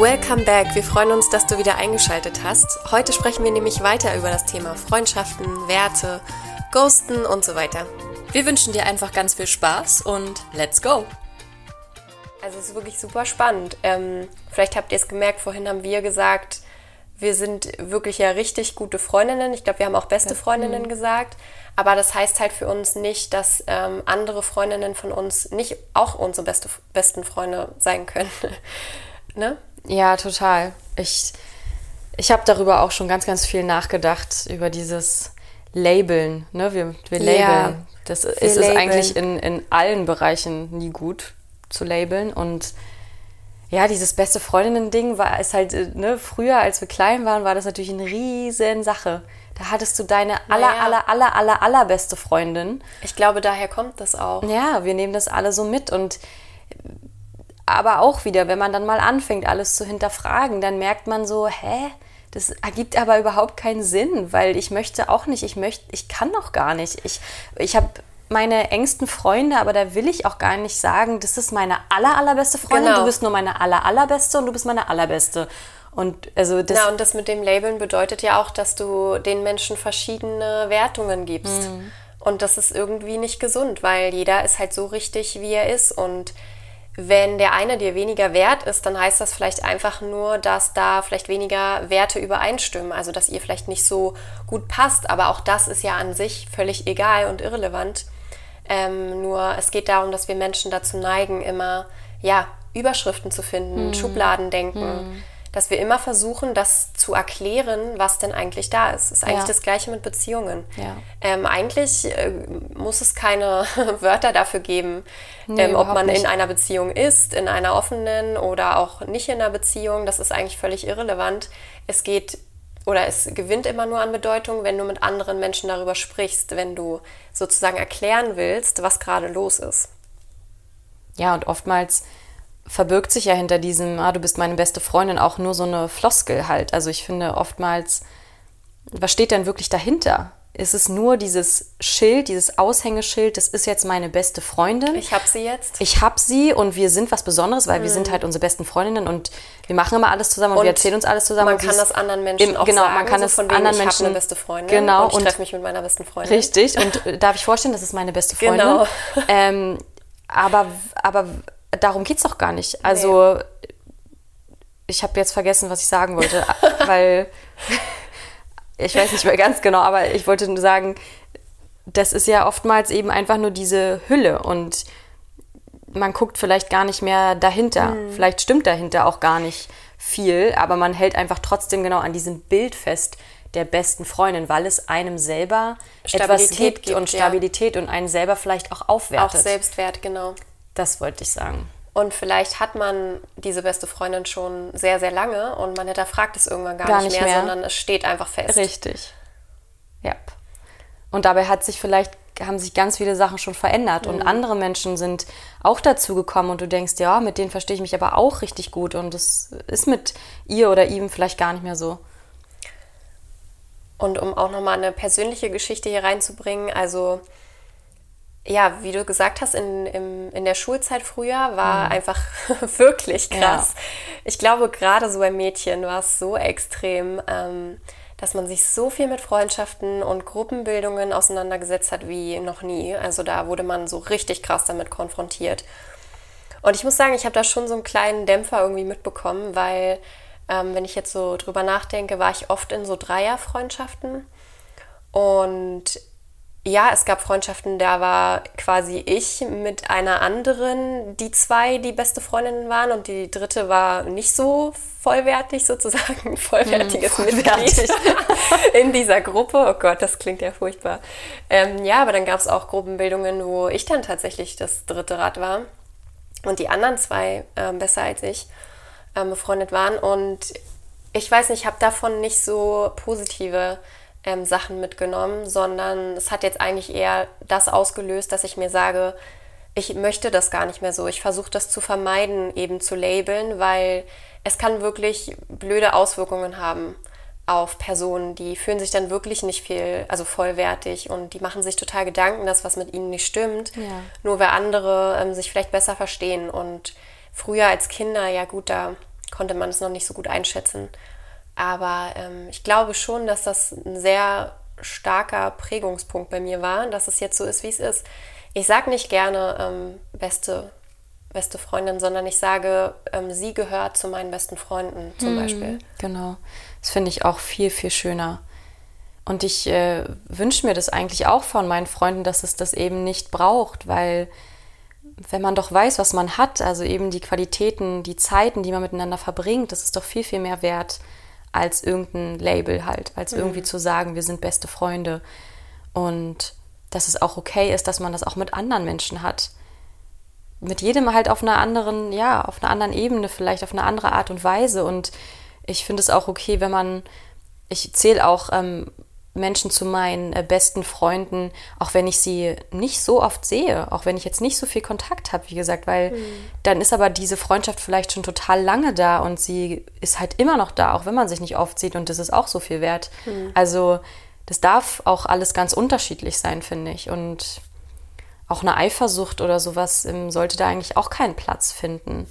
Welcome back. Wir freuen uns, dass du wieder eingeschaltet hast. Heute sprechen wir nämlich weiter über das Thema Freundschaften, Werte, Ghosten und so weiter. Wir wünschen dir einfach ganz viel Spaß und let's go! Also es ist wirklich super spannend. Ähm, vielleicht habt ihr es gemerkt, vorhin haben wir gesagt, wir sind wirklich ja richtig gute Freundinnen. Ich glaube, wir haben auch beste Freundinnen mhm. gesagt. Aber das heißt halt für uns nicht, dass ähm, andere Freundinnen von uns nicht auch unsere beste, besten Freunde sein können. ne? Ja, total. Ich, ich habe darüber auch schon ganz, ganz viel nachgedacht, über dieses Labeln. Ne? Wir, wir labeln. Ja, das ist es eigentlich in, in allen Bereichen nie gut zu labeln. Und ja, dieses beste Freundinnen-Ding war es halt, äh, ne, früher, als wir klein waren, war das natürlich eine riesen Sache. Da hattest du deine aller, naja. aller, aller, aller, allerbeste Freundin. Ich glaube, daher kommt das auch. Ja, wir nehmen das alle so mit und aber auch wieder, wenn man dann mal anfängt, alles zu hinterfragen, dann merkt man so, hä? Das ergibt aber überhaupt keinen Sinn, weil ich möchte auch nicht, ich möchte, ich kann doch gar nicht. Ich, ich habe meine engsten Freunde, aber da will ich auch gar nicht sagen, das ist meine aller, allerbeste Freundin, genau. du bist nur meine aller, allerbeste und du bist meine allerbeste. Und also das. Ja, und das mit dem Labeln bedeutet ja auch, dass du den Menschen verschiedene Wertungen gibst. Mhm. Und das ist irgendwie nicht gesund, weil jeder ist halt so richtig, wie er ist. Und wenn der eine dir weniger wert ist, dann heißt das vielleicht einfach nur, dass da vielleicht weniger Werte übereinstimmen, also dass ihr vielleicht nicht so gut passt. Aber auch das ist ja an sich völlig egal und irrelevant. Ähm, nur es geht darum, dass wir Menschen dazu neigen, immer ja Überschriften zu finden, hm. Schubladen denken. Hm dass wir immer versuchen, das zu erklären, was denn eigentlich da ist. Das ist eigentlich ja. das Gleiche mit Beziehungen. Ja. Ähm, eigentlich äh, muss es keine Wörter dafür geben, nee, ähm, ob man nicht. in einer Beziehung ist, in einer offenen oder auch nicht in einer Beziehung. Das ist eigentlich völlig irrelevant. Es geht oder es gewinnt immer nur an Bedeutung, wenn du mit anderen Menschen darüber sprichst, wenn du sozusagen erklären willst, was gerade los ist. Ja, und oftmals verbirgt sich ja hinter diesem, ah, du bist meine beste Freundin, auch nur so eine Floskel halt. Also ich finde oftmals, was steht denn wirklich dahinter? Ist es nur dieses Schild, dieses Aushängeschild, das ist jetzt meine beste Freundin. Ich hab sie jetzt. Ich hab sie und wir sind was Besonderes, weil mhm. wir sind halt unsere besten Freundinnen und wir machen immer alles zusammen und, und wir erzählen uns alles zusammen. Man kann das anderen Menschen im, auch genau, sagen. man kann so es anderen Menschen. Ich habe eine beste Freundin genau, und ich treffe mich mit meiner besten Freundin. Richtig und äh, darf ich vorstellen, das ist meine beste Freundin. Genau. Ähm, aber, aber darum geht es doch gar nicht. Also, nee. ich habe jetzt vergessen, was ich sagen wollte, weil ich weiß nicht mehr ganz genau, aber ich wollte nur sagen, das ist ja oftmals eben einfach nur diese Hülle und man guckt vielleicht gar nicht mehr dahinter. Mhm. Vielleicht stimmt dahinter auch gar nicht viel, aber man hält einfach trotzdem genau an diesem Bild fest der besten Freundin, weil es einem selber Stabilität etwas gibt, gibt und Stabilität ja. und einen selber vielleicht auch aufwertet. Auch Selbstwert, genau. Das wollte ich sagen. Und vielleicht hat man diese beste Freundin schon sehr, sehr lange und man hinterfragt es irgendwann gar, gar nicht, mehr, mehr, sondern es steht einfach fest. Richtig. Ja. Und dabei hat sich vielleicht, haben sich ganz viele Sachen schon verändert mhm. und andere Menschen sind auch dazu gekommen und du denkst, ja, mit denen verstehe ich mich aber auch richtig gut und das ist mit ihr oder ihm vielleicht gar nicht mehr so. Und um auch nochmal eine persönliche Geschichte hier reinzubringen, also ja, wie du gesagt hast, in, in, in der Schulzeit früher war mhm. einfach wirklich krass. Ja. Ich glaube, gerade so bei Mädchen war es so extrem, ähm, dass man sich so viel mit Freundschaften und Gruppenbildungen auseinandergesetzt hat wie noch nie. Also da wurde man so richtig krass damit konfrontiert. Und ich muss sagen, ich habe da schon so einen kleinen Dämpfer irgendwie mitbekommen, weil ähm, wenn ich jetzt so drüber nachdenke, war ich oft in so Dreierfreundschaften. Und ja, es gab Freundschaften, da war quasi ich mit einer anderen, die zwei die beste Freundinnen waren und die dritte war nicht so vollwertig sozusagen, vollwertiges hm, Mitglied in dieser Gruppe. Oh Gott, das klingt ja furchtbar. Ähm, ja, aber dann gab es auch Gruppenbildungen, wo ich dann tatsächlich das dritte Rad war und die anderen zwei ähm, besser als ich ähm, befreundet waren und ich weiß nicht, ich habe davon nicht so positive ähm, Sachen mitgenommen, sondern es hat jetzt eigentlich eher das ausgelöst, dass ich mir sage, ich möchte das gar nicht mehr so. Ich versuche das zu vermeiden, eben zu labeln, weil es kann wirklich blöde Auswirkungen haben auf Personen, die fühlen sich dann wirklich nicht viel, also vollwertig und die machen sich total Gedanken, dass was mit ihnen nicht stimmt, ja. nur weil andere ähm, sich vielleicht besser verstehen. Und früher als Kinder, ja gut, da konnte man es noch nicht so gut einschätzen. Aber ähm, ich glaube schon, dass das ein sehr starker Prägungspunkt bei mir war, dass es jetzt so ist, wie es ist. Ich sage nicht gerne ähm, beste, beste Freundin, sondern ich sage, ähm, sie gehört zu meinen besten Freunden zum mhm, Beispiel. Genau. Das finde ich auch viel, viel schöner. Und ich äh, wünsche mir das eigentlich auch von meinen Freunden, dass es das eben nicht braucht, weil wenn man doch weiß, was man hat, also eben die Qualitäten, die Zeiten, die man miteinander verbringt, das ist doch viel, viel mehr wert als irgendein Label halt, als mhm. irgendwie zu sagen, wir sind beste Freunde. Und dass es auch okay ist, dass man das auch mit anderen Menschen hat. Mit jedem halt auf einer anderen, ja, auf einer anderen Ebene, vielleicht auf eine andere Art und Weise. Und ich finde es auch okay, wenn man, ich zähle auch ähm, Menschen zu meinen äh, besten Freunden, auch wenn ich sie nicht so oft sehe, auch wenn ich jetzt nicht so viel Kontakt habe, wie gesagt, weil mhm. dann ist aber diese Freundschaft vielleicht schon total lange da und sie ist halt immer noch da, auch wenn man sich nicht oft sieht und das ist auch so viel wert. Mhm. Also das darf auch alles ganz unterschiedlich sein, finde ich. Und auch eine Eifersucht oder sowas ähm, sollte da eigentlich auch keinen Platz finden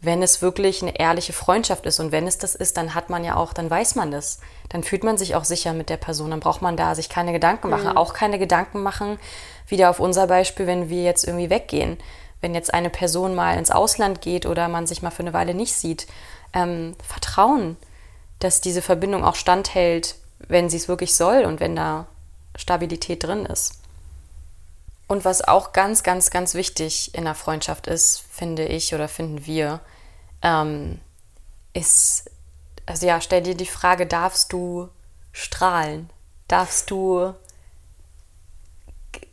wenn es wirklich eine ehrliche Freundschaft ist. Und wenn es das ist, dann hat man ja auch, dann weiß man das. Dann fühlt man sich auch sicher mit der Person. Dann braucht man da sich keine Gedanken machen. Mhm. Auch keine Gedanken machen, wieder auf unser Beispiel, wenn wir jetzt irgendwie weggehen. Wenn jetzt eine Person mal ins Ausland geht oder man sich mal für eine Weile nicht sieht. Ähm, vertrauen, dass diese Verbindung auch standhält, wenn sie es wirklich soll und wenn da Stabilität drin ist. Und was auch ganz, ganz, ganz wichtig in der Freundschaft ist, finde ich oder finden wir, ähm, ist, also ja, stell dir die Frage, darfst du strahlen? Darfst du,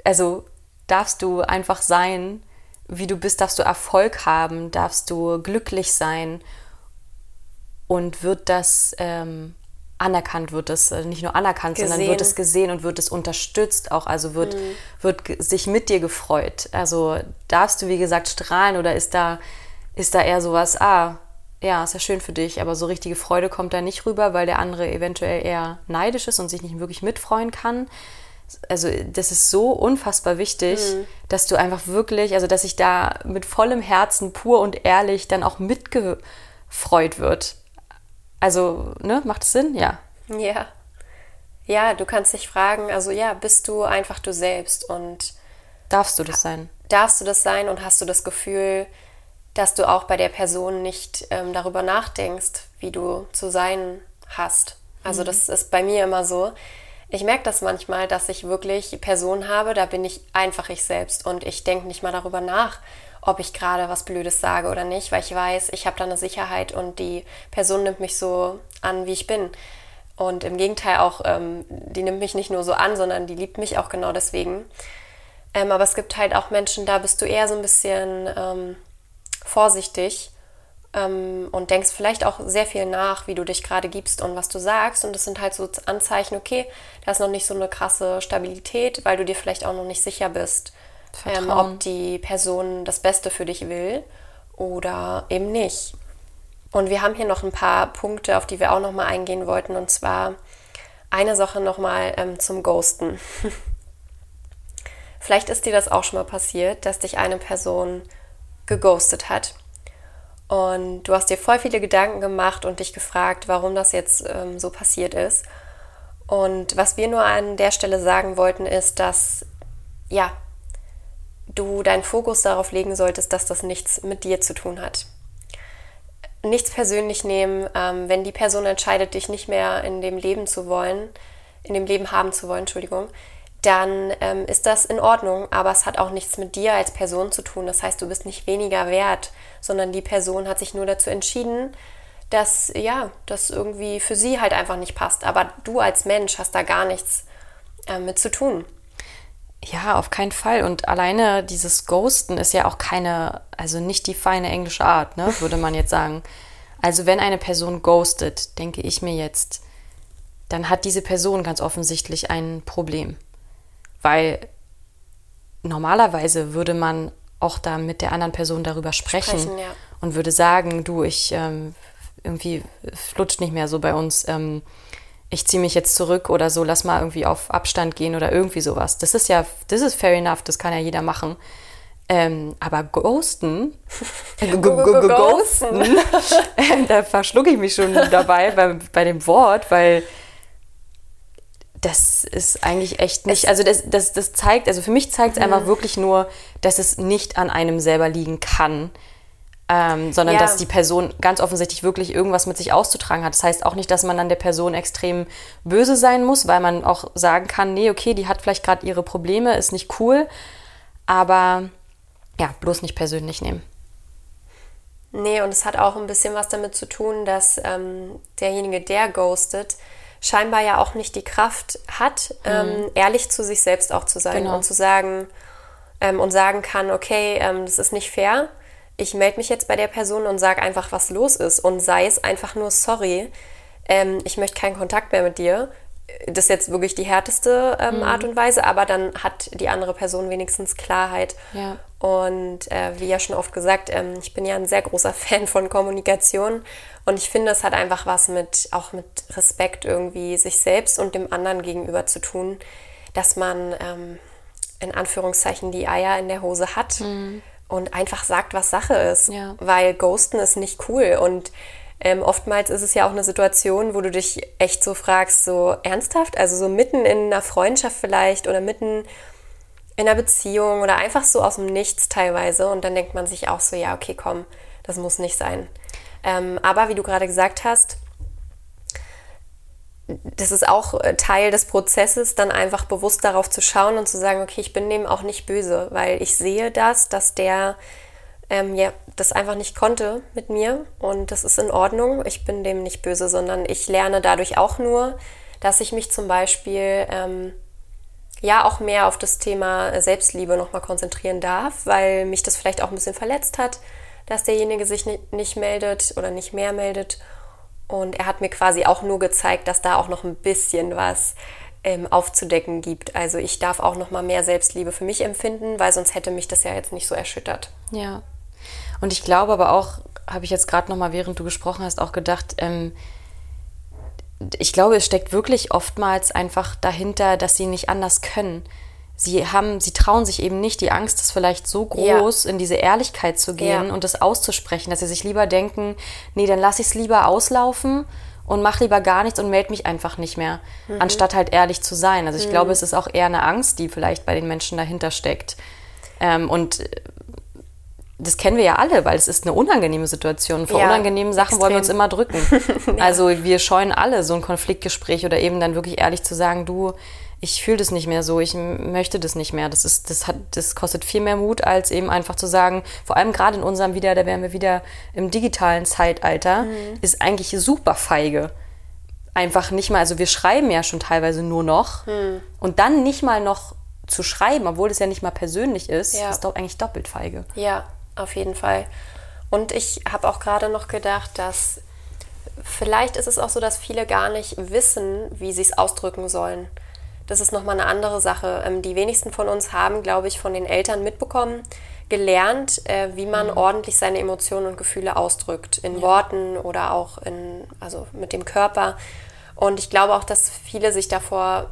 also darfst du einfach sein, wie du bist? Darfst du Erfolg haben? Darfst du glücklich sein? Und wird das ähm, anerkannt wird es, äh, nicht nur anerkannt, gesehen. sondern wird es gesehen und wird es unterstützt auch, also wird, mhm. wird sich mit dir gefreut. Also darfst du, wie gesagt, strahlen oder ist da, ist da eher sowas, ah, ja, ist ja schön für dich, aber so richtige Freude kommt da nicht rüber, weil der andere eventuell eher neidisch ist und sich nicht wirklich mitfreuen kann. Also das ist so unfassbar wichtig, mhm. dass du einfach wirklich, also dass sich da mit vollem Herzen pur und ehrlich dann auch mitgefreut wird. Also, ne, macht es Sinn? Ja. Ja. Ja, du kannst dich fragen, also ja, bist du einfach du selbst und darfst du das sein? Darfst du das sein und hast du das Gefühl, dass du auch bei der Person nicht ähm, darüber nachdenkst, wie du zu sein hast? Also mhm. das ist bei mir immer so. Ich merke das manchmal, dass ich wirklich Personen habe, da bin ich einfach ich selbst und ich denke nicht mal darüber nach, ob ich gerade was Blödes sage oder nicht, weil ich weiß, ich habe da eine Sicherheit und die Person nimmt mich so an, wie ich bin. Und im Gegenteil auch, ähm, die nimmt mich nicht nur so an, sondern die liebt mich auch genau deswegen. Ähm, aber es gibt halt auch Menschen, da bist du eher so ein bisschen ähm, vorsichtig ähm, und denkst vielleicht auch sehr viel nach, wie du dich gerade gibst und was du sagst. Und das sind halt so Anzeichen, okay, da ist noch nicht so eine krasse Stabilität, weil du dir vielleicht auch noch nicht sicher bist ähm, ob die Person das Beste für dich will oder eben nicht. Und wir haben hier noch ein paar Punkte, auf die wir auch noch mal eingehen wollten. Und zwar eine Sache noch mal ähm, zum Ghosten. Vielleicht ist dir das auch schon mal passiert, dass dich eine Person geghostet hat. Und du hast dir voll viele Gedanken gemacht und dich gefragt, warum das jetzt ähm, so passiert ist. Und was wir nur an der Stelle sagen wollten, ist, dass ja, du deinen Fokus darauf legen solltest, dass das nichts mit dir zu tun hat. Nichts persönlich nehmen, ähm, wenn die Person entscheidet, dich nicht mehr in dem Leben zu wollen, in dem Leben haben zu wollen, Entschuldigung, dann ähm, ist das in Ordnung, aber es hat auch nichts mit dir als Person zu tun. Das heißt, du bist nicht weniger wert, sondern die Person hat sich nur dazu entschieden, dass ja, das irgendwie für sie halt einfach nicht passt. Aber du als Mensch hast da gar nichts äh, mit zu tun. Ja, auf keinen Fall. Und alleine dieses Ghosten ist ja auch keine, also nicht die feine englische Art, ne, würde man jetzt sagen. Also wenn eine Person ghostet, denke ich mir jetzt, dann hat diese Person ganz offensichtlich ein Problem. Weil normalerweise würde man auch da mit der anderen Person darüber sprechen, sprechen ja. und würde sagen, du, ich ähm, irgendwie flutscht nicht mehr so bei uns. Ähm, ich ziehe mich jetzt zurück oder so, lass mal irgendwie auf Abstand gehen oder irgendwie sowas. Das ist ja, das ist fair enough, das kann ja jeder machen. Ähm, aber ghosten, ghosten, äh, da verschlucke ich mich schon dabei bei, bei dem Wort, weil das ist eigentlich echt nicht, also das, das, das zeigt, also für mich zeigt es mhm. einfach wirklich nur, dass es nicht an einem selber liegen kann, ähm, sondern ja. dass die Person ganz offensichtlich wirklich irgendwas mit sich auszutragen hat. Das heißt auch nicht, dass man an der Person extrem böse sein muss, weil man auch sagen kann, nee, okay, die hat vielleicht gerade ihre Probleme, ist nicht cool, aber ja, bloß nicht persönlich nehmen. Nee, und es hat auch ein bisschen was damit zu tun, dass ähm, derjenige, der ghostet, scheinbar ja auch nicht die Kraft hat, mhm. ähm, ehrlich zu sich selbst auch zu sein genau. und zu sagen ähm, und sagen kann, okay, ähm, das ist nicht fair ich melde mich jetzt bei der Person und sage einfach, was los ist und sei es einfach nur, sorry, ähm, ich möchte keinen Kontakt mehr mit dir. Das ist jetzt wirklich die härteste ähm, mhm. Art und Weise, aber dann hat die andere Person wenigstens Klarheit. Ja. Und äh, wie ja schon oft gesagt, ähm, ich bin ja ein sehr großer Fan von Kommunikation und ich finde, es hat einfach was mit, auch mit Respekt irgendwie sich selbst und dem anderen gegenüber zu tun, dass man ähm, in Anführungszeichen die Eier in der Hose hat. Mhm und einfach sagt, was Sache ist. Ja. Weil Ghosten ist nicht cool. Und ähm, oftmals ist es ja auch eine Situation, wo du dich echt so fragst, so ernsthaft, also so mitten in einer Freundschaft vielleicht oder mitten in einer Beziehung oder einfach so aus dem Nichts teilweise. Und dann denkt man sich auch so, ja, okay, komm, das muss nicht sein. Ähm, aber wie du gerade gesagt hast, das ist auch äh, Teil des Prozesses, dann einfach bewusst darauf zu schauen und zu sagen, okay, ich bin dem auch nicht böse, weil ich sehe das, dass der ähm, ja, das einfach nicht konnte mit mir und das ist in Ordnung. Ich bin dem nicht böse, sondern ich lerne dadurch auch nur, dass ich mich zum Beispiel ähm, ja auch mehr auf das Thema Selbstliebe nochmal konzentrieren darf, weil mich das vielleicht auch ein bisschen verletzt hat, dass derjenige sich nicht, nicht meldet oder nicht mehr meldet und er hat mir quasi auch nur gezeigt, dass da auch noch ein bisschen was ähm, aufzudecken gibt. Also ich darf auch noch mal mehr Selbstliebe für mich empfinden, weil sonst hätte mich das ja jetzt nicht so erschüttert. Ja. Und ich glaube aber auch, habe ich jetzt gerade noch mal, während du gesprochen hast, auch gedacht, ähm, ich glaube, es steckt wirklich oftmals einfach dahinter, dass sie nicht anders können sie haben, sie trauen sich eben nicht, die Angst ist vielleicht so groß, ja. in diese Ehrlichkeit zu gehen ja. und das auszusprechen, dass sie sich lieber denken, nee, dann lasse ich es lieber auslaufen und mach lieber gar nichts und melde mich einfach nicht mehr, mhm. anstatt halt ehrlich zu sein. Also ich mhm. glaube, es ist auch eher eine Angst, die vielleicht bei den Menschen dahinter steckt. Ähm, und das kennen wir ja alle, weil es ist eine unangenehme Situation. Vor ja, unangenehmen Sachen extrem. wollen wir uns immer drücken. ja. Also wir scheuen alle so ein Konfliktgespräch oder eben dann wirklich ehrlich zu sagen, du, ich fühle das nicht mehr so, ich möchte das nicht mehr. Das, ist, das, hat, das kostet viel mehr Mut, als eben einfach zu sagen, vor allem gerade in unserem wieder, da wären wir wieder im digitalen Zeitalter, mhm. ist eigentlich super feige. Einfach nicht mal, also wir schreiben ja schon teilweise nur noch mhm. und dann nicht mal noch zu schreiben, obwohl das ja nicht mal persönlich ist, ja. ist doch eigentlich doppelt feige. Ja, auf jeden Fall. Und ich habe auch gerade noch gedacht, dass vielleicht ist es auch so, dass viele gar nicht wissen, wie sie es ausdrücken sollen. Das ist nochmal eine andere Sache. Ähm, die wenigsten von uns haben, glaube ich, von den Eltern mitbekommen, gelernt, äh, wie man mhm. ordentlich seine Emotionen und Gefühle ausdrückt. In ja. Worten oder auch in, also mit dem Körper. Und ich glaube auch, dass viele sich davor,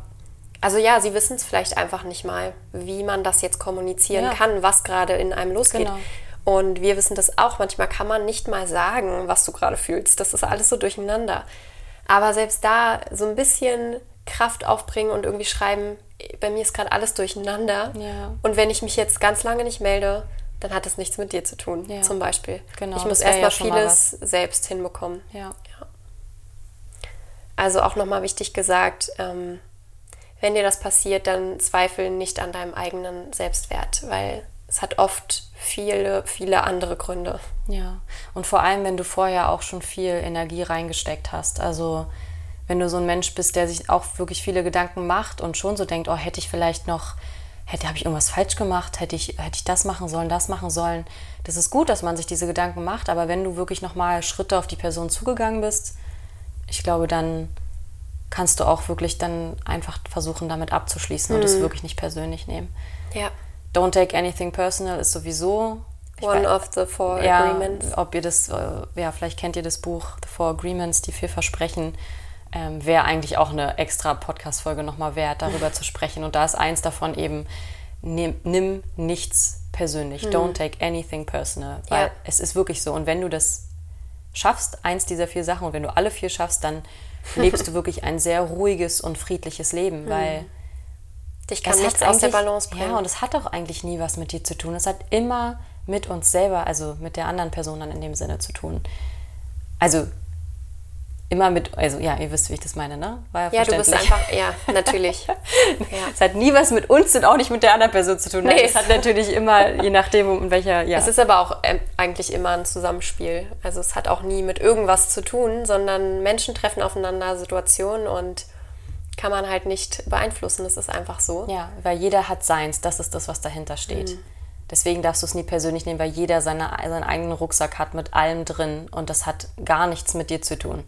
also ja, sie wissen es vielleicht einfach nicht mal, wie man das jetzt kommunizieren ja. kann, was gerade in einem losgeht. Genau. Und wir wissen das auch. Manchmal kann man nicht mal sagen, was du gerade fühlst. Das ist alles so durcheinander. Aber selbst da so ein bisschen Kraft aufbringen und irgendwie schreiben, bei mir ist gerade alles durcheinander. Ja. Und wenn ich mich jetzt ganz lange nicht melde, dann hat das nichts mit dir zu tun, ja. zum Beispiel. Genau, ich muss erstmal ja vieles selbst hinbekommen. Ja. Also auch nochmal wichtig gesagt, ähm, wenn dir das passiert, dann zweifel nicht an deinem eigenen Selbstwert, weil es hat oft viele, viele andere Gründe. Ja, und vor allem, wenn du vorher auch schon viel Energie reingesteckt hast. Also wenn du so ein Mensch bist, der sich auch wirklich viele Gedanken macht und schon so denkt, oh, hätte ich vielleicht noch, hätte, habe ich irgendwas falsch gemacht, hätte ich, hätte ich das machen sollen, das machen sollen. Das ist gut, dass man sich diese Gedanken macht, aber wenn du wirklich nochmal Schritte auf die Person zugegangen bist, ich glaube, dann kannst du auch wirklich dann einfach versuchen, damit abzuschließen mhm. und es mhm. wirklich nicht persönlich nehmen. Ja. Don't take anything personal ist sowieso One weiß, of the Four ja, Agreements. Ob ihr das, äh, ja, vielleicht kennt ihr das Buch The Four Agreements, die vier Versprechen ähm, wäre eigentlich auch eine extra Podcast-Folge nochmal wert, darüber zu sprechen. Und da ist eins davon eben, nimm, nimm nichts persönlich. Mhm. Don't take anything personal. Weil ja. es ist wirklich so. Und wenn du das schaffst, eins dieser vier Sachen, und wenn du alle vier schaffst, dann lebst du wirklich ein sehr ruhiges und friedliches Leben, mhm. Dich kann nichts aus der Balance bringen. Ja, und es hat auch eigentlich nie was mit dir zu tun. Es hat immer mit uns selber, also mit der anderen Person dann in dem Sinne zu tun. Also immer mit, also ja, ihr wisst, wie ich das meine, ne? War ja, ja du bist einfach, ja, natürlich. ja. Es hat nie was mit uns und auch nicht mit der anderen Person zu tun. Nee. Es hat natürlich immer, je nachdem, in welcher, ja. Es ist aber auch ähm, eigentlich immer ein Zusammenspiel. Also es hat auch nie mit irgendwas zu tun, sondern Menschen treffen aufeinander Situationen und kann man halt nicht beeinflussen. Das ist einfach so. Ja, weil jeder hat seins. Das ist das, was dahinter steht. Mhm. Deswegen darfst du es nie persönlich nehmen, weil jeder seine, seinen eigenen Rucksack hat mit allem drin und das hat gar nichts mit dir zu tun.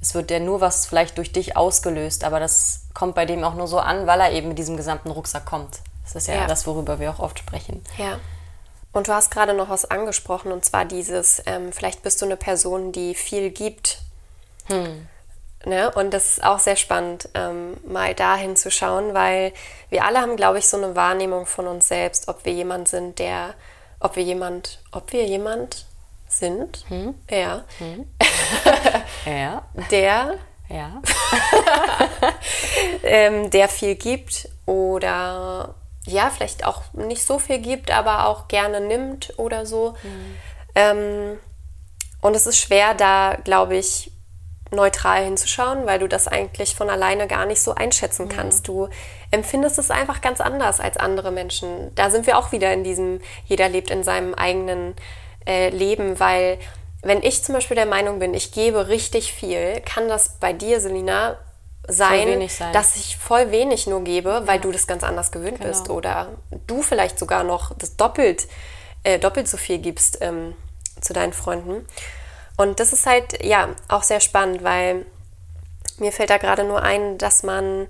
Es wird ja nur was vielleicht durch dich ausgelöst, aber das kommt bei dem auch nur so an, weil er eben mit diesem gesamten Rucksack kommt. Das ist ja, ja. das, worüber wir auch oft sprechen. Ja. Und du hast gerade noch was angesprochen, und zwar dieses, ähm, vielleicht bist du eine Person, die viel gibt. Hm. Ne? Und das ist auch sehr spannend, ähm, mal dahin zu schauen, weil wir alle haben, glaube ich, so eine Wahrnehmung von uns selbst, ob wir jemand sind, der, ob wir jemand, ob wir jemand sind, hm? ja, hm. ja. der, ja. ähm, der viel gibt oder ja, vielleicht auch nicht so viel gibt, aber auch gerne nimmt oder so. Mhm. Ähm, und es ist schwer, da, glaube ich, neutral hinzuschauen, weil du das eigentlich von alleine gar nicht so einschätzen kannst. Du empfindest es einfach ganz anders als andere Menschen. Da sind wir auch wieder in diesem, jeder lebt in seinem eigenen äh, Leben, weil wenn ich zum Beispiel der Meinung bin, ich gebe richtig viel, kann das bei dir, Selina, sein, sein, dass ich voll wenig nur gebe, weil ja. du das ganz anders gewöhnt genau. bist oder du vielleicht sogar noch das doppelt, äh, doppelt so viel gibst ähm, zu deinen Freunden. Und das ist halt, ja, auch sehr spannend, weil mir fällt da gerade nur ein, dass man,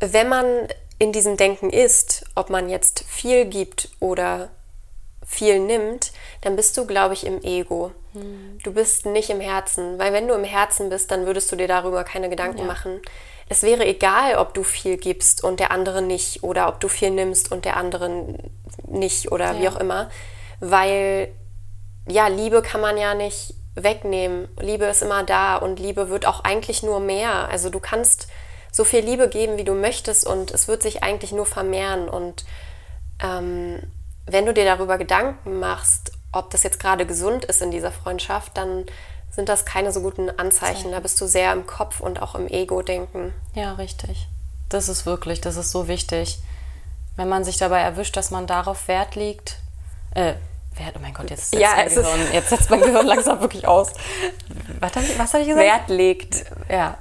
wenn man in diesem Denken ist, ob man jetzt viel gibt oder viel nimmt, dann bist du, glaube ich, im Ego. Hm. Du bist nicht im Herzen, weil wenn du im Herzen bist, dann würdest du dir darüber keine Gedanken ja. machen. Es wäre egal, ob du viel gibst und der andere nicht oder ob du viel nimmst und der andere nicht oder ja. wie auch immer, weil ja, Liebe kann man ja nicht wegnehmen. Liebe ist immer da und Liebe wird auch eigentlich nur mehr. Also du kannst so viel Liebe geben, wie du möchtest und es wird sich eigentlich nur vermehren. Und ähm, wenn du dir darüber Gedanken machst, ob das jetzt gerade gesund ist in dieser Freundschaft, dann sind das keine so guten Anzeichen. Da bist du sehr im Kopf und auch im Ego-Denken. Ja, richtig. Das ist wirklich, das ist so wichtig. Wenn man sich dabei erwischt, dass man darauf Wert legt, äh, Wert, oh mein Gott, jetzt setzt, ja, mein, Gehirn, jetzt setzt mein Gehirn langsam wirklich aus. Was habe ich, hab ich gesagt? Wert legt. Ja.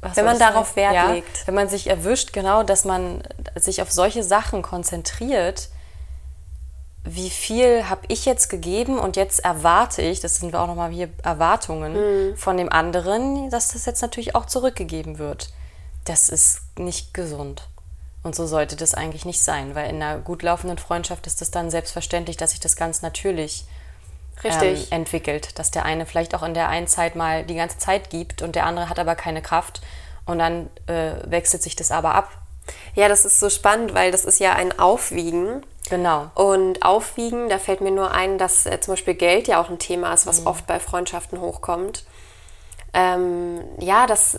Was wenn man darauf Wert ja, legt. Wenn man sich erwischt, genau, dass man sich auf solche Sachen konzentriert, wie viel habe ich jetzt gegeben und jetzt erwarte ich, das sind wir auch nochmal hier Erwartungen mhm. von dem anderen, dass das jetzt natürlich auch zurückgegeben wird. Das ist nicht gesund. Und so sollte das eigentlich nicht sein, weil in einer gut laufenden Freundschaft ist es dann selbstverständlich, dass sich das ganz natürlich ähm, entwickelt. Dass der eine vielleicht auch in der einen Zeit mal die ganze Zeit gibt und der andere hat aber keine Kraft und dann äh, wechselt sich das aber ab. Ja, das ist so spannend, weil das ist ja ein Aufwiegen. Genau. Und Aufwiegen, da fällt mir nur ein, dass äh, zum Beispiel Geld ja auch ein Thema ist, was mhm. oft bei Freundschaften hochkommt. Ähm, ja, dass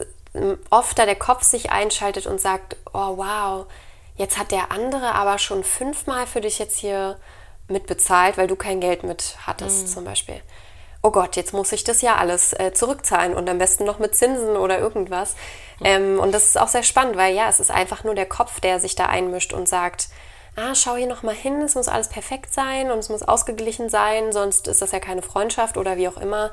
oft da der Kopf sich einschaltet und sagt, oh wow, jetzt hat der andere aber schon fünfmal für dich jetzt hier mitbezahlt, weil du kein Geld mit hattest mhm. zum Beispiel. Oh Gott, jetzt muss ich das ja alles äh, zurückzahlen und am besten noch mit Zinsen oder irgendwas. Mhm. Ähm, und das ist auch sehr spannend, weil ja, es ist einfach nur der Kopf, der sich da einmischt und sagt, ah, schau hier nochmal hin, es muss alles perfekt sein und es muss ausgeglichen sein, sonst ist das ja keine Freundschaft oder wie auch immer.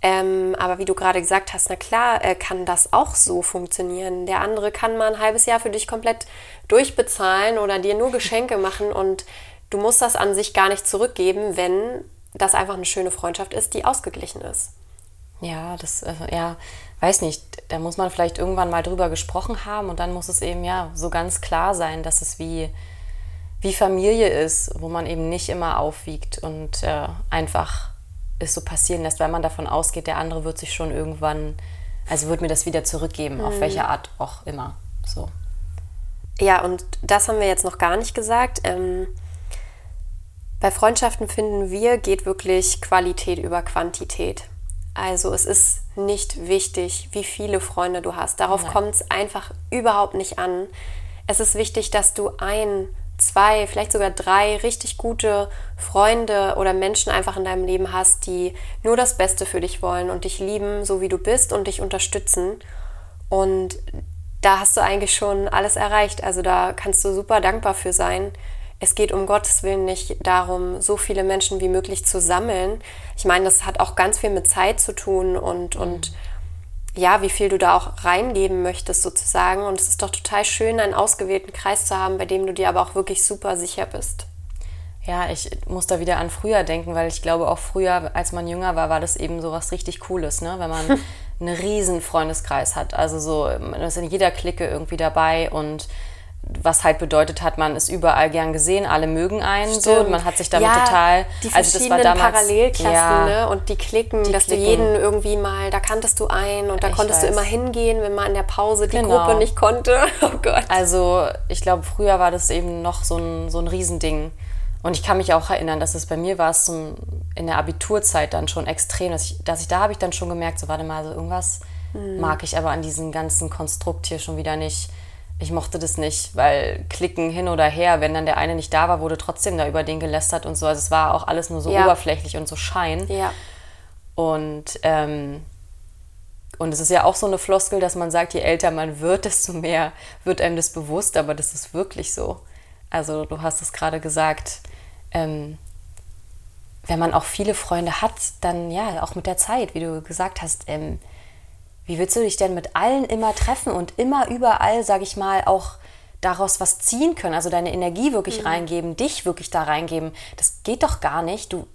Ähm, aber wie du gerade gesagt hast, na klar, äh, kann das auch so funktionieren. Der andere kann mal ein halbes Jahr für dich komplett durchbezahlen oder dir nur Geschenke machen und du musst das an sich gar nicht zurückgeben, wenn das einfach eine schöne Freundschaft ist, die ausgeglichen ist. Ja, das, äh, ja, weiß nicht. Da muss man vielleicht irgendwann mal drüber gesprochen haben und dann muss es eben ja so ganz klar sein, dass es wie, wie Familie ist, wo man eben nicht immer aufwiegt und äh, einfach es so passieren lässt, weil man davon ausgeht, der andere wird sich schon irgendwann, also wird mir das wieder zurückgeben, mhm. auf welche Art auch immer. So. Ja, und das haben wir jetzt noch gar nicht gesagt. Ähm, Bei Freundschaften finden wir, geht wirklich Qualität über Quantität. Also es ist nicht wichtig, wie viele Freunde du hast. Darauf kommt es einfach überhaupt nicht an. Es ist wichtig, dass du ein, zwei, vielleicht sogar drei richtig gute Freunde oder Menschen einfach in deinem Leben hast, die nur das Beste für dich wollen und dich lieben, so wie du bist und dich unterstützen. Und da hast du eigentlich schon alles erreicht. Also da kannst du super dankbar für sein es geht um Gottes Willen nicht darum, so viele Menschen wie möglich zu sammeln. Ich meine, das hat auch ganz viel mit Zeit zu tun und, mhm. Ja, wie viel du da auch reingeben möchtest sozusagen. Und es ist doch total schön, einen ausgewählten Kreis zu haben, bei dem du dir aber auch wirklich super sicher bist. Ja, ich muss da wieder an früher denken, weil ich glaube, auch früher, als man jünger war, war das eben so was richtig Cooles, ne? wenn man einen riesen Freundeskreis hat. Also so, man ist in jeder Clique irgendwie dabei und was halt bedeutet hat, man ist überall gern gesehen, alle mögen einen Stimmt. so, man hat sich damit ja, total, die also das war damals, Parallelklassen ja, ne? und die Klicken, die dass Klicken. du jeden irgendwie mal, da kanntest du einen und da ich konntest weiß. du immer hingehen, wenn man in der Pause die genau. Gruppe nicht konnte. Oh Gott. Also ich glaube, früher war das eben noch so ein, so ein Riesending. Und ich kann mich auch erinnern, dass es bei mir war, es zum, in der Abiturzeit dann schon extrem, dass ich, dass ich da habe ich dann schon gemerkt, so warte mal, so irgendwas mhm. mag ich aber an diesem ganzen Konstrukt hier schon wieder nicht ich mochte das nicht, weil klicken hin oder her, wenn dann der eine nicht da war, wurde trotzdem da über den gelästert und so. Also es war auch alles nur so ja. oberflächlich und so Schein. Ja. Und, ähm, und es ist ja auch so eine Floskel, dass man sagt, je älter man wird, desto mehr wird einem das bewusst, aber das ist wirklich so. Also du hast es gerade gesagt, ähm, wenn man auch viele Freunde hat, dann ja, auch mit der Zeit, wie du gesagt hast, ähm, wie willst du dich denn mit allen immer treffen und immer überall, sag ich mal, auch daraus was ziehen können, also deine Energie wirklich mhm. reingeben, dich wirklich da reingeben. Das geht doch gar nicht. Du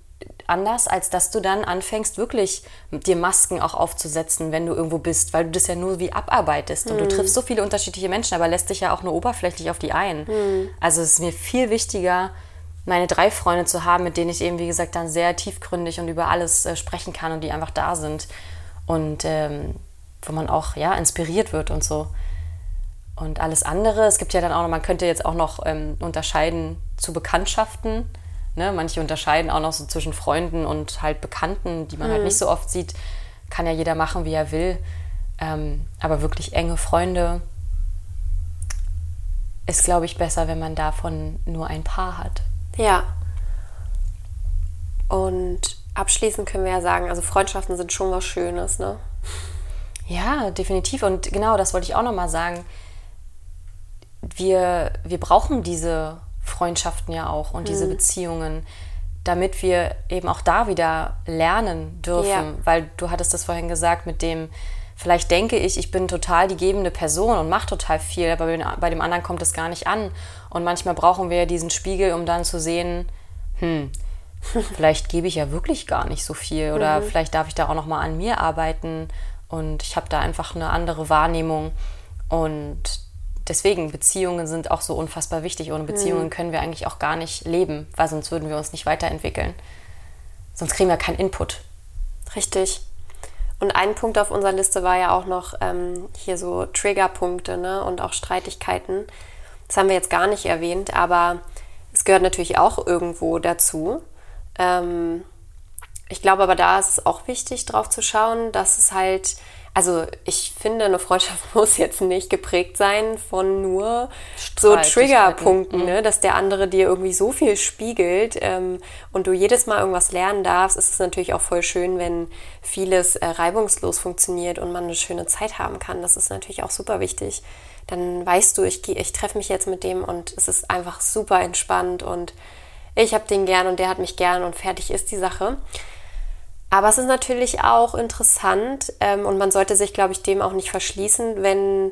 anders, als dass du dann anfängst, wirklich dir Masken auch aufzusetzen, wenn du irgendwo bist, weil du das ja nur wie abarbeitest. Und mhm. du triffst so viele unterschiedliche Menschen, aber lässt dich ja auch nur oberflächlich auf die ein. Mhm. Also es ist mir viel wichtiger, meine drei Freunde zu haben, mit denen ich eben, wie gesagt, dann sehr tiefgründig und über alles äh, sprechen kann und die einfach da sind. Und ähm, wo man auch ja inspiriert wird und so. Und alles andere, es gibt ja dann auch noch, man könnte jetzt auch noch ähm, unterscheiden zu Bekanntschaften. Ne? Manche unterscheiden auch noch so zwischen Freunden und halt Bekannten, die man halt mhm. halt nicht so oft sieht. Kann ja jeder machen, wie er will. Ähm, aber wirklich enge Freunde ist, glaube ich, besser, wenn man davon nur ein paar hat. Ja. Und abschließend können wir ja sagen, also Freundschaften sind schon was Schönes, ne? Ja, definitiv. Und genau, das wollte ich auch nochmal sagen. Wir, wir brauchen diese Freundschaften ja auch und mhm. diese Beziehungen, damit wir eben auch da wieder lernen dürfen. Ja. Weil du hattest das vorhin gesagt mit dem, vielleicht denke ich, ich bin total die gebende Person und mache total viel, aber bei dem anderen kommt es gar nicht an. Und manchmal brauchen wir ja diesen Spiegel, um dann zu sehen, hm, vielleicht gebe ich ja wirklich gar nicht so viel oder mhm. vielleicht darf ich da auch noch mal an mir arbeiten und ich habe da einfach eine andere Wahrnehmung. Und deswegen, Beziehungen sind auch so unfassbar wichtig. Ohne Beziehungen mhm. können wir eigentlich auch gar nicht leben, weil sonst würden wir uns nicht weiterentwickeln. Sonst kriegen wir keinen Input. Richtig. Und ein Punkt auf unserer Liste war ja auch noch ähm, hier so Triggerpunkte ne? und auch Streitigkeiten. Das haben wir jetzt gar nicht erwähnt, aber es gehört natürlich auch irgendwo dazu. Ähm, ich glaube aber, da ist es auch wichtig, drauf zu schauen, dass es halt, also ich finde, eine Freundschaft muss jetzt nicht geprägt sein von nur so Triggerpunkten, mhm. ne? dass der andere dir irgendwie so viel spiegelt ähm, und du jedes Mal irgendwas lernen darfst, ist es natürlich auch voll schön, wenn vieles äh, reibungslos funktioniert und man eine schöne Zeit haben kann. Das ist natürlich auch super wichtig. Dann weißt du, ich, ich treffe mich jetzt mit dem und es ist einfach super entspannt und ich habe den gern und der hat mich gern und fertig ist die Sache. Aber es ist natürlich auch interessant ähm, und man sollte sich, glaube ich, dem auch nicht verschließen, wenn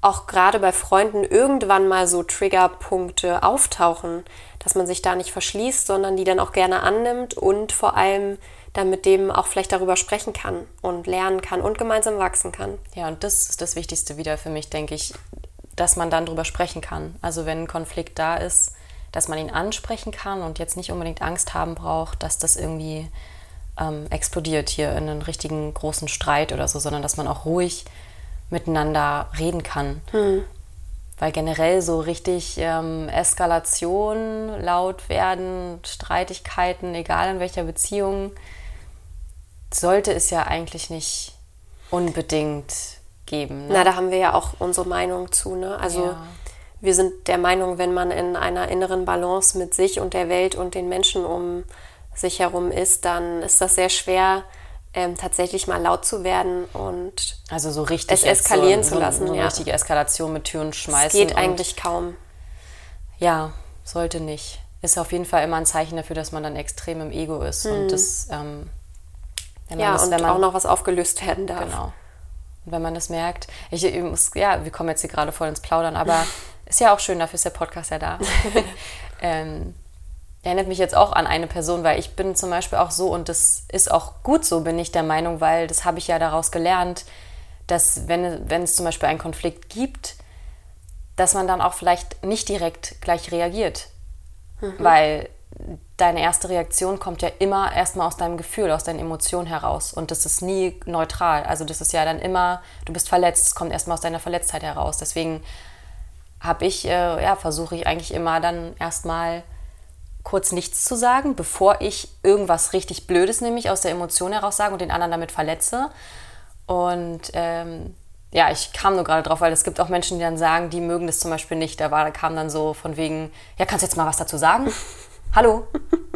auch gerade bei Freunden irgendwann mal so Triggerpunkte auftauchen, dass man sich da nicht verschließt, sondern die dann auch gerne annimmt und vor allem dann mit dem auch vielleicht darüber sprechen kann und lernen kann und gemeinsam wachsen kann. Ja, und das ist das Wichtigste wieder für mich, denke ich, dass man dann darüber sprechen kann. Also wenn ein Konflikt da ist, dass man ihn ansprechen kann und jetzt nicht unbedingt Angst haben braucht, dass das irgendwie ähm, explodiert hier in einen richtigen großen Streit oder so, sondern dass man auch ruhig miteinander reden kann. Hm. weil generell so richtig ähm, Eskalation, laut werden, Streitigkeiten, egal in welcher Beziehung, sollte es ja eigentlich nicht unbedingt geben. Ne? Na, da haben wir ja auch unsere Meinung zu. Ne? Also ja. wir sind der Meinung, wenn man in einer inneren Balance mit sich und der Welt und den Menschen um sich herum ist, dann ist das sehr schwer, ähm, tatsächlich mal laut zu werden und also so richtig es eskalieren so, zu lassen. So, so eine ja. richtige Eskalation mit Türen schmeißen. Es geht eigentlich kaum. Ja, sollte nicht. Ist auf jeden Fall immer ein Zeichen dafür, dass man dann extrem im Ego ist. Hm. Und das, ähm, ja, das, und man, auch noch was aufgelöst werden darf. Genau. Und wenn man das merkt, ich, ich muss, ja, wir kommen jetzt hier gerade voll ins Plaudern, aber ist ja auch schön, dafür ist der Podcast ja da. ähm, erinnert mich jetzt auch an eine Person, weil ich bin zum Beispiel auch so und das ist auch gut so, bin ich der Meinung, weil das habe ich ja daraus gelernt, dass wenn, wenn es zum Beispiel einen Konflikt gibt, dass man dann auch vielleicht nicht direkt gleich reagiert. Mhm. Weil deine erste Reaktion kommt ja immer erstmal aus deinem Gefühl, aus deinen Emotionen heraus. Und das ist nie neutral. Also das ist ja dann immer, du bist verletzt, es kommt erstmal aus deiner Verletztheit heraus. Deswegen habe ich, äh, ja, versuche ich eigentlich immer dann erstmal kurz nichts zu sagen, bevor ich irgendwas richtig Blödes nämlich aus der Emotion heraus sage und den anderen damit verletze. Und ähm, ja, ich kam nur gerade drauf, weil es gibt auch Menschen, die dann sagen, die mögen das zum Beispiel nicht. Da, war, da kam dann so von wegen, ja, kannst du jetzt mal was dazu sagen? Hallo?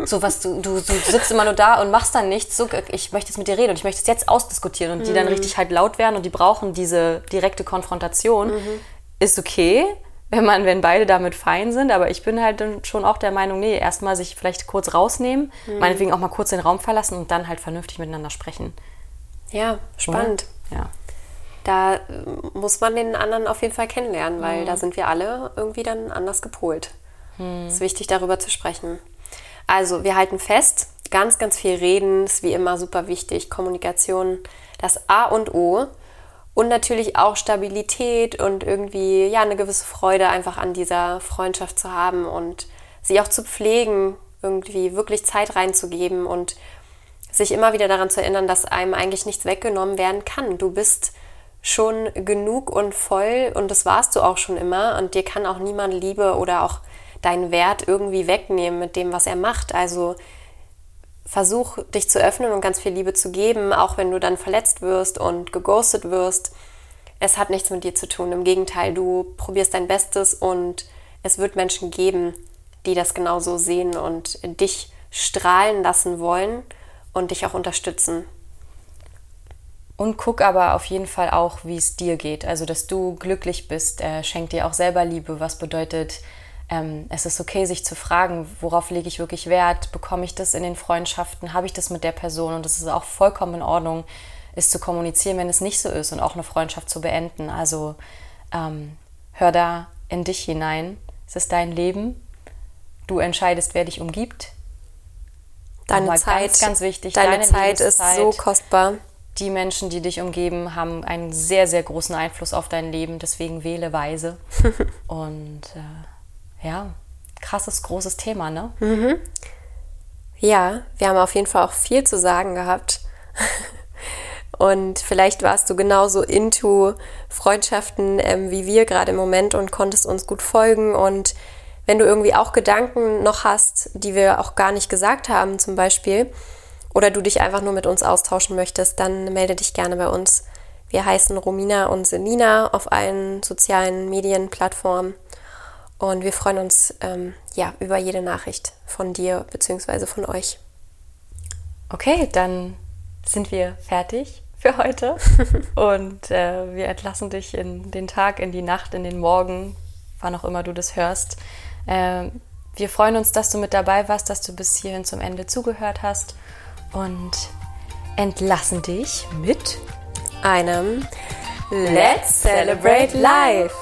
So was, du, du, du, sitzt immer nur da und machst dann nichts. So, ich möchte jetzt mit dir reden und ich möchte es jetzt ausdiskutieren. Und die dann mhm. richtig halt laut werden und die brauchen diese direkte Konfrontation. Mhm. Ist okay wenn man, wenn beide damit fein sind. Aber ich bin halt dann schon auch der Meinung, nee, erstmal sich vielleicht kurz rausnehmen, mhm. meinetwegen auch mal kurz den Raum verlassen und dann halt vernünftig miteinander sprechen. Ja, spannend. Oder? Ja. Da äh, muss man den anderen auf jeden Fall kennenlernen, weil mhm. da sind wir alle irgendwie dann anders gepolt. Mhm. Es ist wichtig, darüber zu sprechen. Also, wir halten fest, ganz, ganz viel reden ist wie immer super wichtig. Kommunikation, das A und O. Und natürlich auch Stabilität und irgendwie ja eine gewisse Freude einfach an dieser Freundschaft zu haben und sie auch zu pflegen, irgendwie wirklich Zeit reinzugeben und sich immer wieder daran zu erinnern, dass einem eigentlich nichts weggenommen werden kann. Du bist schon genug und voll und das warst du auch schon immer und dir kann auch niemand Liebe oder auch deinen Wert irgendwie wegnehmen mit dem, was er macht. Also versuch dich zu öffnen und ganz viel Liebe zu geben, auch wenn du dann verletzt wirst und geghostet wirst. Es hat nichts mit dir zu tun. Im Gegenteil, du probierst dein Bestes und es wird Menschen geben, die das genauso sehen und dich strahlen lassen wollen und dich auch unterstützen. Und guck aber auf jeden Fall auch, wie es dir geht. Also, dass du glücklich bist. Er schenkt dir auch selber Liebe, was bedeutet, ähm, es ist okay, sich zu fragen, worauf lege ich wirklich Wert, bekomme ich das in den Freundschaften, habe ich das mit der Person und es ist auch vollkommen in Ordnung, es zu kommunizieren, wenn es nicht so ist und auch eine Freundschaft zu beenden. Also ähm, hör da in dich hinein. Es ist dein Leben. Du entscheidest, wer dich umgibt. Deine Zeit, ganz, ganz wichtig. Deine, deine Zeit ist so kostbar. Die Menschen, die dich umgeben, haben einen sehr, sehr großen Einfluss auf dein Leben. Deswegen wähle weise. und äh, ja, krasses, großes Thema, ne? Mhm. Ja, wir haben auf jeden Fall auch viel zu sagen gehabt. Und vielleicht warst du genauso into Freundschaften ähm, wie wir gerade im Moment und konntest uns gut folgen. Und wenn du irgendwie auch Gedanken noch hast, die wir auch gar nicht gesagt haben, zum Beispiel, oder du dich einfach nur mit uns austauschen möchtest, dann melde dich gerne bei uns. Wir heißen Romina und Selina auf allen sozialen Medienplattformen. Und wir freuen uns ähm, ja über jede Nachricht von dir bzw. von euch. Okay, dann sind wir fertig für heute und äh, wir entlassen dich in den Tag, in die Nacht, in den Morgen, wann auch immer du das hörst. Äh, wir freuen uns, dass du mit dabei warst, dass du bis hierhin zum Ende zugehört hast und entlassen dich mit einem Let's Celebrate Life.